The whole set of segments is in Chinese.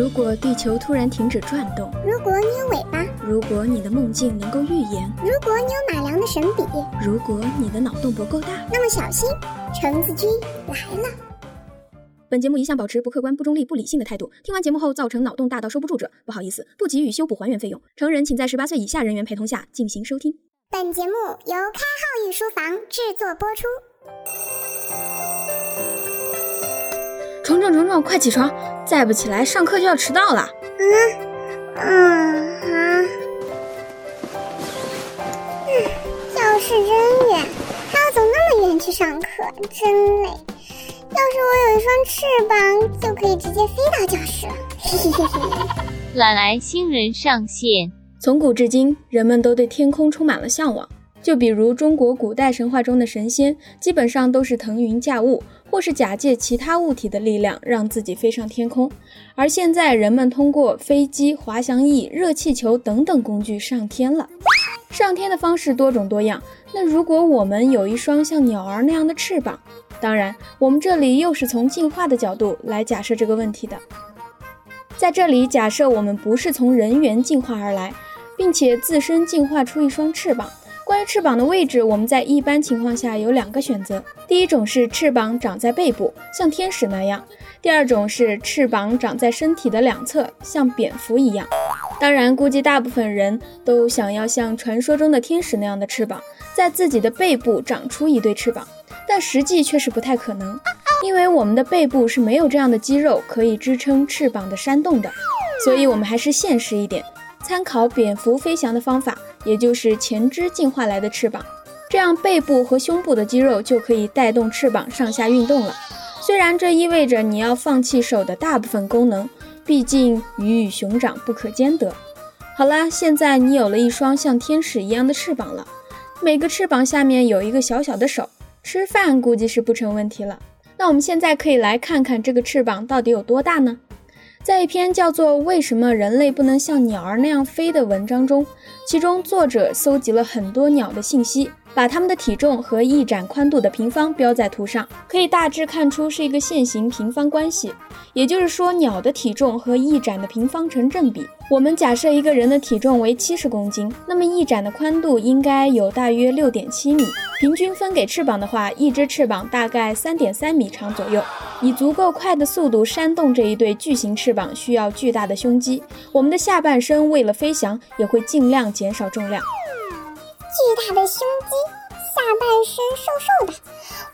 如果地球突然停止转动，如果你有尾巴，如果你的梦境能够预言，如果你有马良的神笔，如果你的脑洞不够大，那么小心，橙子君来了。本节目一向保持不客观、不中立、不理性的态度。听完节目后造成脑洞大到收不住者，不好意思，不给予修补还原费用。成人请在十八岁以下人员陪同下进行收听。本节目由开号御书房制作播出。虫虫虫虫，快起床！再不起来，上课就要迟到了。嗯嗯啊！嗯，教室真远，还要走那么远去上课，真累。要是我有一双翅膀，就可以直接飞到教室了。嘿嘿嘿嘿。懒癌新人上线。从古至今，人们都对天空充满了向往。就比如中国古代神话中的神仙，基本上都是腾云驾雾，或是假借其他物体的力量，让自己飞上天空。而现在，人们通过飞机、滑翔翼、热气球等等工具上天了。上天的方式多种多样。那如果我们有一双像鸟儿那样的翅膀，当然，我们这里又是从进化的角度来假设这个问题的。在这里，假设我们不是从人猿进化而来，并且自身进化出一双翅膀。关于翅膀的位置，我们在一般情况下有两个选择：第一种是翅膀长在背部，像天使那样；第二种是翅膀长在身体的两侧，像蝙蝠一样。当然，估计大部分人都想要像传说中的天使那样的翅膀，在自己的背部长出一对翅膀，但实际却是不太可能，因为我们的背部是没有这样的肌肉可以支撑翅膀的扇动的。所以，我们还是现实一点，参考蝙蝠飞翔的方法。也就是前肢进化来的翅膀，这样背部和胸部的肌肉就可以带动翅膀上下运动了。虽然这意味着你要放弃手的大部分功能，毕竟鱼与熊掌不可兼得。好啦，现在你有了一双像天使一样的翅膀了，每个翅膀下面有一个小小的手，吃饭估计是不成问题了。那我们现在可以来看看这个翅膀到底有多大呢？在一篇叫做《为什么人类不能像鸟儿那样飞》的文章中，其中作者搜集了很多鸟的信息，把它们的体重和翼展宽度的平方标在图上，可以大致看出是一个线形平方关系。也就是说，鸟的体重和翼展的平方成正比。我们假设一个人的体重为七十公斤，那么翼展的宽度应该有大约六点七米。平均分给翅膀的话，一只翅膀大概三点三米长左右。以足够快的速度扇动这一对巨型翅膀，需要巨大的胸肌。我们的下半身为了飞翔，也会尽量减少重量。大的胸肌，下半身瘦瘦的，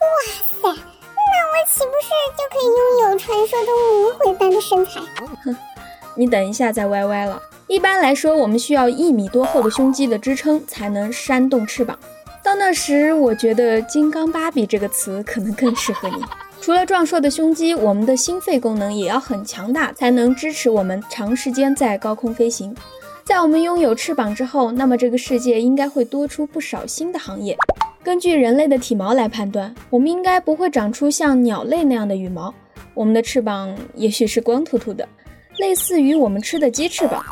哇塞！那我岂不是就可以拥有传说中魔鬼般的身材？哼，你等一下再歪歪了。一般来说，我们需要一米多厚的胸肌的支撑，才能扇动翅膀。到那时，我觉得“金刚芭比”这个词可能更适合你。除了壮硕的胸肌，我们的心肺功能也要很强大，才能支持我们长时间在高空飞行。在我们拥有翅膀之后，那么这个世界应该会多出不少新的行业。根据人类的体毛来判断，我们应该不会长出像鸟类那样的羽毛。我们的翅膀也许是光秃秃的，类似于我们吃的鸡翅膀。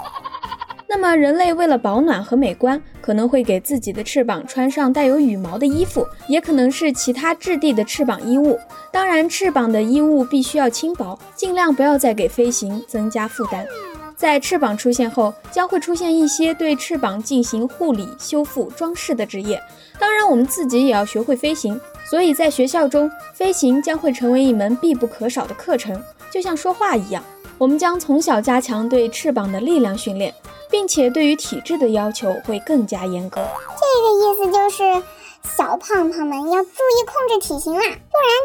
那么，人类为了保暖和美观，可能会给自己的翅膀穿上带有羽毛的衣服，也可能是其他质地的翅膀衣物。当然，翅膀的衣物必须要轻薄，尽量不要再给飞行增加负担。在翅膀出现后，将会出现一些对翅膀进行护理、修复、装饰的职业。当然，我们自己也要学会飞行，所以在学校中，飞行将会成为一门必不可少的课程，就像说话一样。我们将从小加强对翅膀的力量训练。并且对于体质的要求会更加严格。这个意思就是，小胖胖们要注意控制体型啦，不然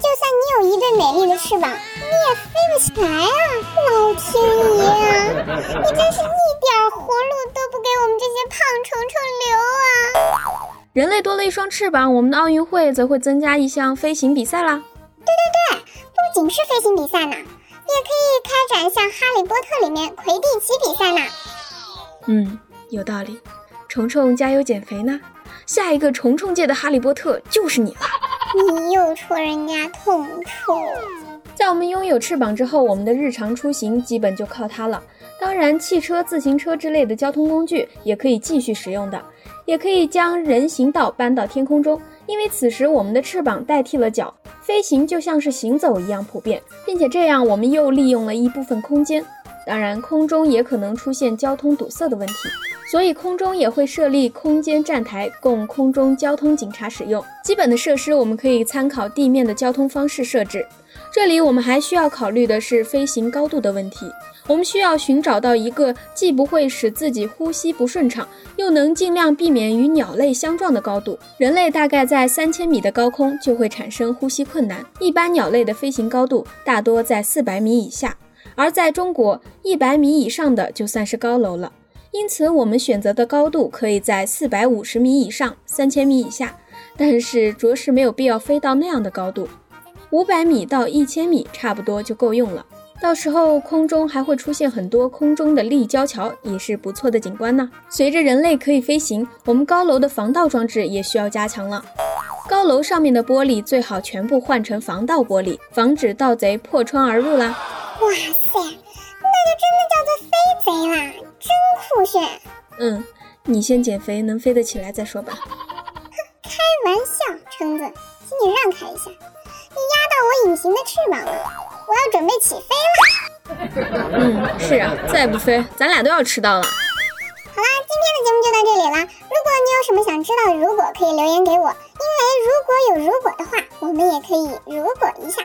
就算你有一对美丽的翅膀，你也飞不起来啊！老天爷啊，你真是一点活路都不给我们这些胖虫虫留啊！人类多了一双翅膀，我们的奥运会则会增加一项飞行比赛啦。对对对，不仅是飞行比赛呢，也可以开展像《哈利波特》里面魁地奇比赛呢。嗯，有道理。虫虫加油减肥呢，下一个虫虫界的哈利波特就是你了。你又戳人家痛处。在我们拥有翅膀之后，我们的日常出行基本就靠它了。当然，汽车、自行车之类的交通工具也可以继续使用的，也可以将人行道搬到天空中，因为此时我们的翅膀代替了脚，飞行就像是行走一样普遍，并且这样我们又利用了一部分空间。当然，空中也可能出现交通堵塞的问题，所以空中也会设立空间站台，供空中交通警察使用。基本的设施我们可以参考地面的交通方式设置。这里我们还需要考虑的是飞行高度的问题。我们需要寻找到一个既不会使自己呼吸不顺畅，又能尽量避免与鸟类相撞的高度。人类大概在三千米的高空就会产生呼吸困难，一般鸟类的飞行高度大多在四百米以下，而在中国，一百米以上的就算是高楼了。因此，我们选择的高度可以在四百五十米以上，三千米以下，但是着实没有必要飞到那样的高度，五百米到一千米差不多就够用了。到时候空中还会出现很多空中的立交桥，也是不错的景观呢。随着人类可以飞行，我们高楼的防盗装置也需要加强了。高楼上面的玻璃最好全部换成防盗玻璃，防止盗贼破窗而入啦。哇你先减肥，能飞得起来再说吧。开玩笑，橙子，请你让开一下，你压到我隐形的翅膀了。我要准备起飞了。嗯，是啊，再不飞，咱俩都要迟到了。好啦，今天的节目就到这里了。如果你有什么想知道的，如果可以留言给我，因为如果有如果的话，我们也可以如果一下。